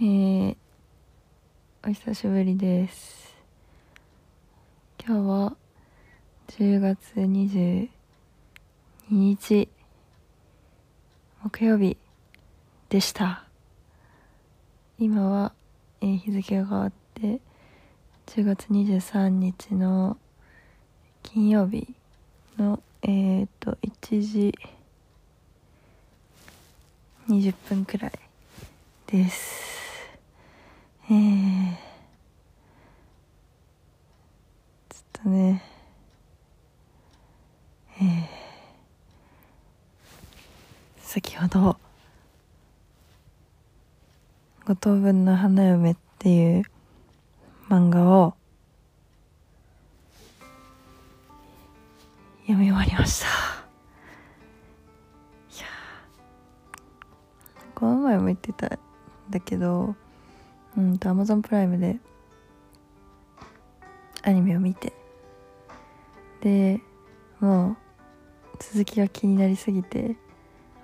えー、お久しぶりです。今日は10月22日木曜日でした。今は、えー、日付が変わって10月23日の金曜日のえっ、と1時20分くらいです。えー、ちょっとね。えー、先ほど「五等分の花嫁」っていう漫画を読み終わりました。いやこの前も言ってたんだけどうんと Amazon プライムでアニメを見て。でもう続きが気になりすぎて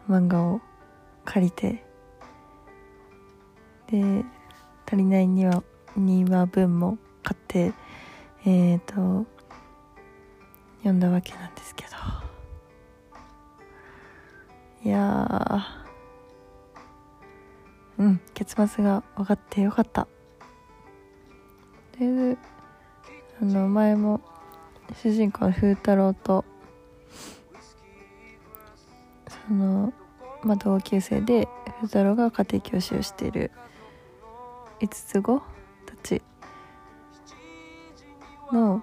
漫画を借りて。で足りない2話 ,2 話分も買ってえっ、ー、と読んだわけなんですけど。いやうん結末が分かってよかった。であの前も主人公の風太郎とそのまあ同級生で風太郎が家庭教師をしている5つ子たちの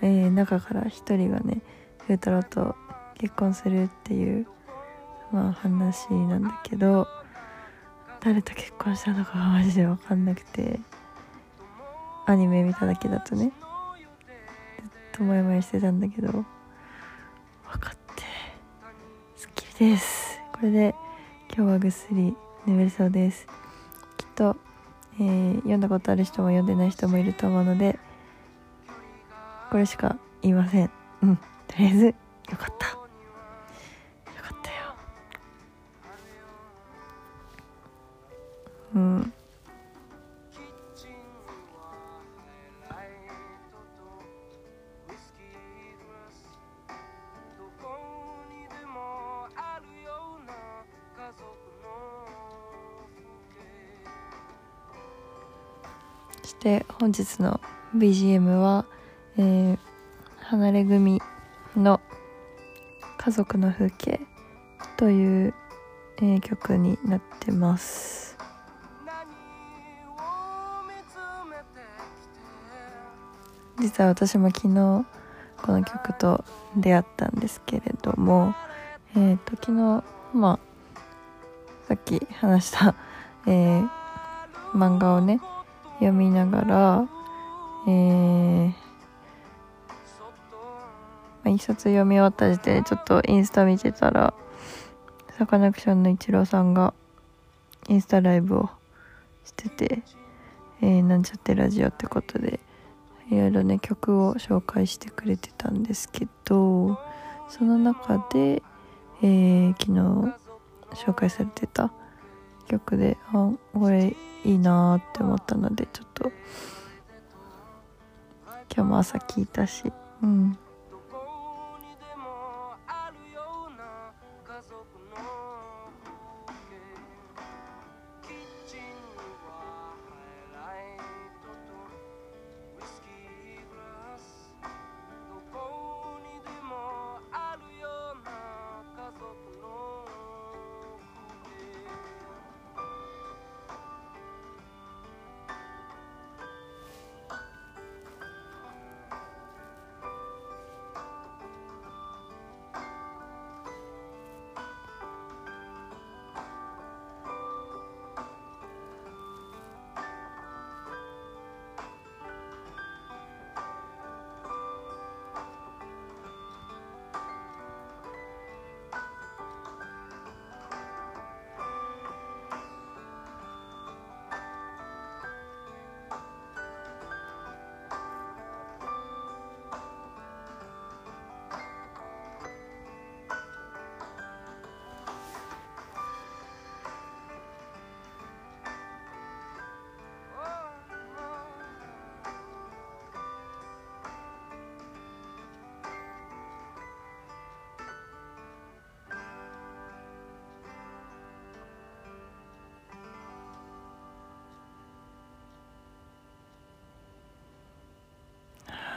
えー、中から一人がね風太郎と結婚するっていうまあ話なんだけど。誰と結婚したのかがマジで分かんなくてアニメ見ただけだとね。ずっとモヤモヤしてたんだけど分かってすっきりです。これで今日はぐっすり眠れそうです。きっと、えー、読んだことある人も読んでない人もいると思うのでこれしか言いません。うん。とりあえずよかった。うん。そして本日の BGM はえー、離れ組の家族の風景という、えー、曲になってます。実は私も昨日この曲と出会ったんですけれどもえっ、ー、と昨日まあさっき話した、えー、漫画をね読みながらえー一冊読み終わった時点でちょっとインスタ見てたらサカナクションのイチローさんがインスタライブをしてて、えー、なんちゃってラジオってことでいろいろね曲を紹介してくれてたんですけどその中で、えー、昨日紹介されてた曲であこれいいなって思ったのでちょっと今日も朝聴いたしうん。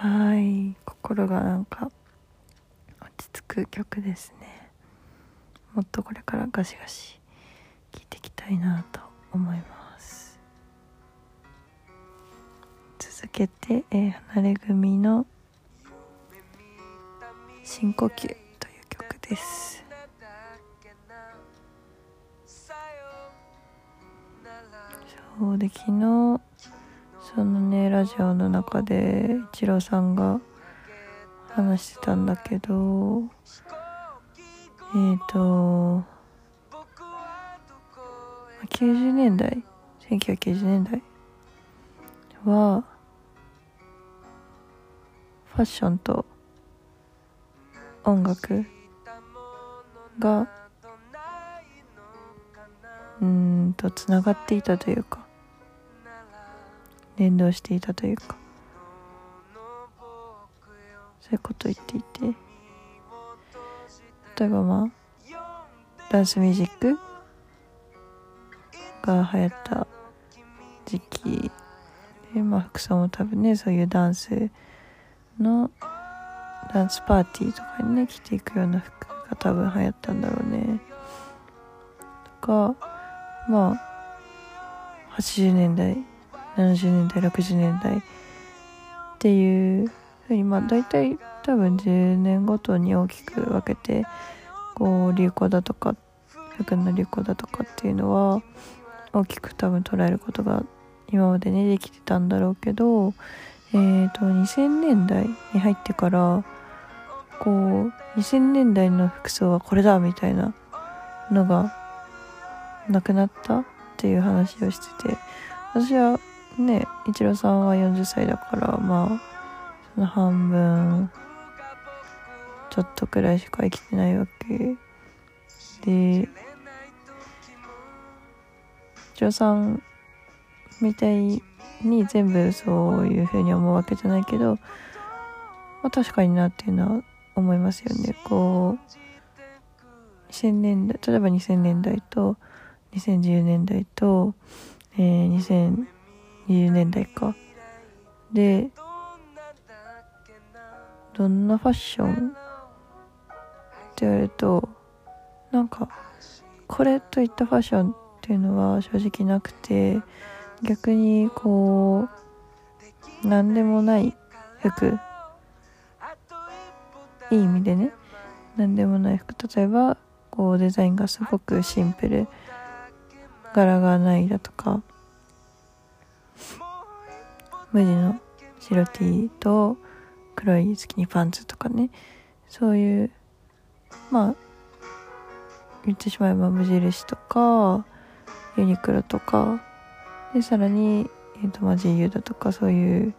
はい。心がなんか落ち着く曲ですね。もっとこれからガシガシ聴いていきたいなと思います。続けて、えー、離れ組の「深呼吸」という曲です。そうで昨日そのねラジオの中で一郎さんが話してたんだけどえっ、ー、と90年代1990年代はファッションと音楽がうんとつながっていたというか連動していたというか。そういうことを言っていて。例えばまあダンスミュージックが流行った時期。でまあ服装も多分ねそういうダンスのダンスパーティーとかにね着ていくような服が多分流行ったんだろうね。とかまあ80年代70年代60年代っていうふうにまあ大体多分10年ごとに大きく分けてこう流行だとか服の流行だとかっていうのは大きく多分捉えることが今までねできてたんだろうけどえーと2000年代に入ってからこう2000年代の服装はこれだみたいなのがなくなったっていう話をしてて私はね一郎さんは40歳だからまあその半分ちょっとくらいしか生きてないわけ。で一郎さんみたいに全部そういうふうに思うわけじゃないけど、まあ、確かになっていうのは思いますよね。こう2000年代例えば2000年代と2010年代と、えー、20年代か。でどんなファッションって言われるとなんかこれといったファッションっていうのは正直なくて逆にこう何でもない服。いい意味でね。何でもない服。例えばこうデザインがすごくシンプル。柄がないだとか。無地の白 T と黒いスキニーパンツとかね。そういうまあ言ってしまえば無印とかユニクロとか。でさらに、えーとまあ、GU だとかそういう、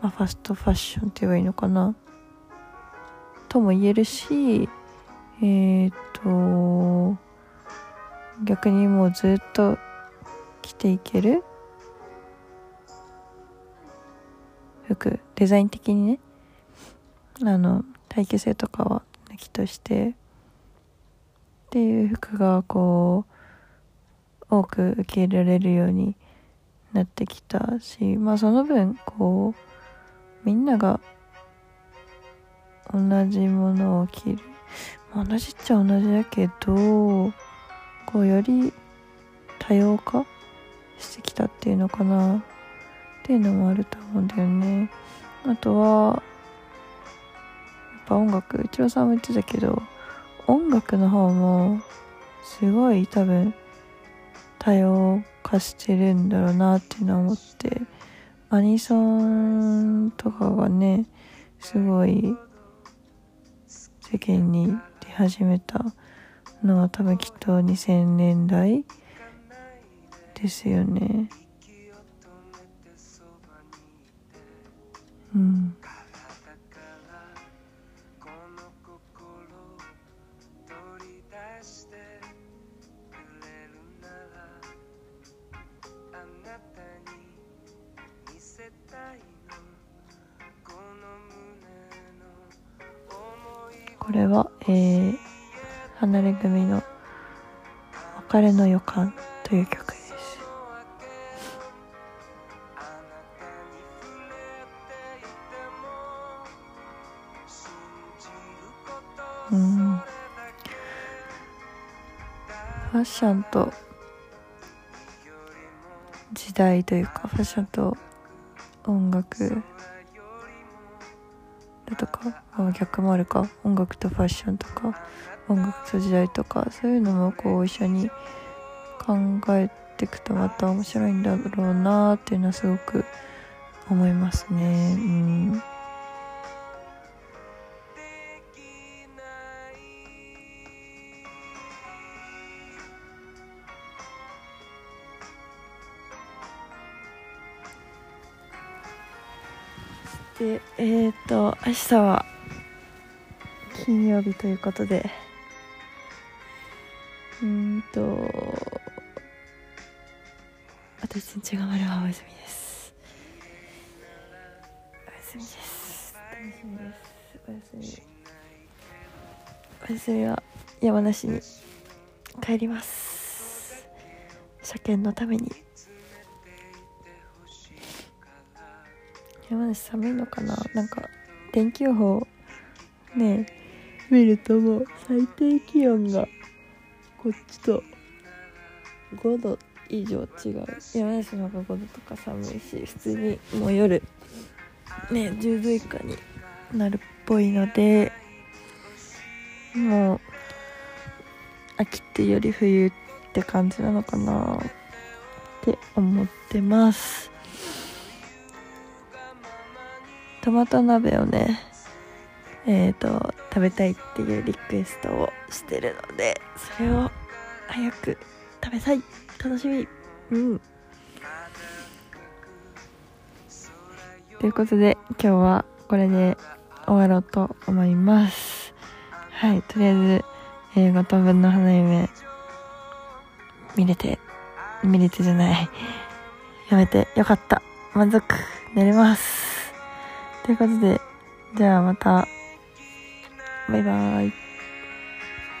まあ、ファストファッションって言えばいいのかな。とも言えるしえっ、ー、と逆にもうずっと着ていける。服デザイン的にねあの耐久性とかは抜きとしてっていう服がこう多く受け入れられるようになってきたしまあその分こうみんなが同じものを着る、同じっちゃ同じだけどこうより多様化してきたっていうのかな。っていうのもあると思うんだよねあとはやっぱ音楽一郎さんも言ってたけど音楽の方もすごい多分多様化してるんだろうなっていうのは思ってアニソンとかがねすごい世間に出始めたのは多分きっと2000年代ですよね。うん。これは、えー、離れ組の別れの予感という曲です。うんファッションと時代というかファッションと音楽だとか、あ、逆もあるか音楽とファッションとか音楽と時代とかそういうのもこう一緒に考えていくとまた面白いんだろうなっていうのはすごく思いますね。うん。でえっ、ー、と明日は金曜日ということで。うんと私んちがまるはお休みです。お休みです。楽しみです。お休み。お休みは山梨に帰ります。車検のために。山梨寒いのかななんか天気予報ね見るともう最低気温がこっちと5度以上違う山梨の方が5度とか寒いし普通にもう夜ね10度以下になるっぽいのでもう秋ってより冬って感じなのかなって思ってますトマト鍋をねえっ、ー、と食べたいっていうリクエストをしてるのでそれを早く食べたい。楽しみ。うん。ということで今日はこれで終わろうと思います。はいとりあえずえー、5等分の花嫁見れて見れてじゃない。やめてよかった。満足。寝れます。ということで、じゃあまた、バイバーイ。